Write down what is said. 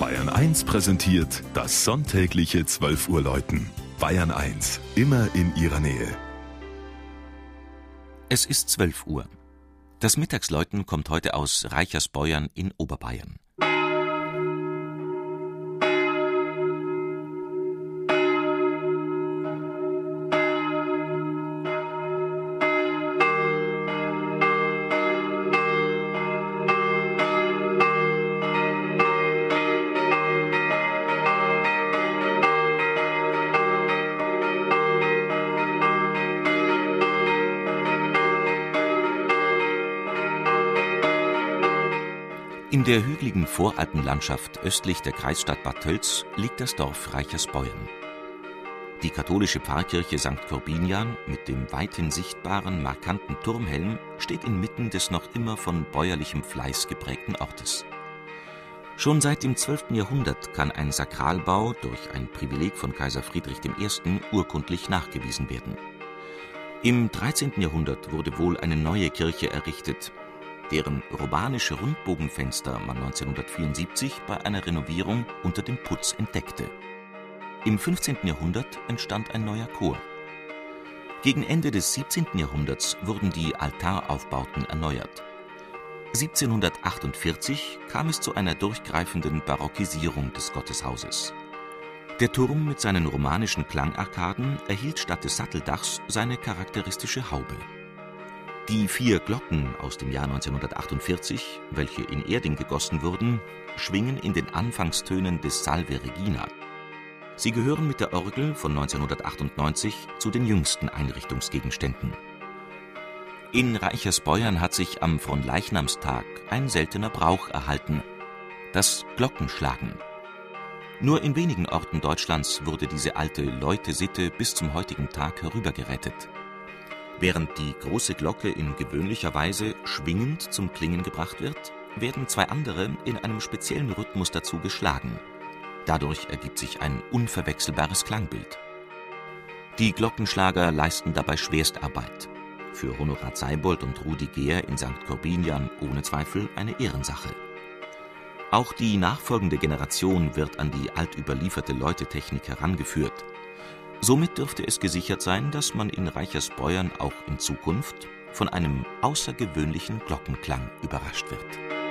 Bayern 1 präsentiert das sonntägliche 12 Uhr Läuten. Bayern 1, immer in ihrer Nähe. Es ist 12 Uhr. Das Mittagsläuten kommt heute aus Reichersbeuern in Oberbayern. In der hügeligen Voralpenlandschaft östlich der Kreisstadt Bad Tölz liegt das Dorf Reichersbeuern. Die katholische Pfarrkirche St. Korbinian mit dem weithin sichtbaren, markanten Turmhelm steht inmitten des noch immer von bäuerlichem Fleiß geprägten Ortes. Schon seit dem 12. Jahrhundert kann ein Sakralbau durch ein Privileg von Kaiser Friedrich I. urkundlich nachgewiesen werden. Im 13. Jahrhundert wurde wohl eine neue Kirche errichtet, deren romanische Rundbogenfenster man 1974 bei einer Renovierung unter dem Putz entdeckte. Im 15. Jahrhundert entstand ein neuer Chor. Gegen Ende des 17. Jahrhunderts wurden die Altaraufbauten erneuert. 1748 kam es zu einer durchgreifenden Barockisierung des Gotteshauses. Der Turm mit seinen romanischen Klangarkaden erhielt statt des Satteldachs seine charakteristische Haube. Die vier Glocken aus dem Jahr 1948, welche in Erding gegossen wurden, schwingen in den Anfangstönen des Salve Regina. Sie gehören mit der Orgel von 1998 zu den jüngsten Einrichtungsgegenständen. In Reichersbeuern hat sich am Fronleichnamstag ein seltener Brauch erhalten: das Glockenschlagen. Nur in wenigen Orten Deutschlands wurde diese alte Läutesitte bis zum heutigen Tag herübergerettet. Während die große Glocke in gewöhnlicher Weise schwingend zum Klingen gebracht wird, werden zwei andere in einem speziellen Rhythmus dazu geschlagen. Dadurch ergibt sich ein unverwechselbares Klangbild. Die Glockenschlager leisten dabei Schwerstarbeit. Für Honorat Seibold und Rudi Gehr in St. Corbinian ohne Zweifel eine Ehrensache. Auch die nachfolgende Generation wird an die altüberlieferte Läutetechnik herangeführt. Somit dürfte es gesichert sein, dass man in Reichersbeuern auch in Zukunft von einem außergewöhnlichen Glockenklang überrascht wird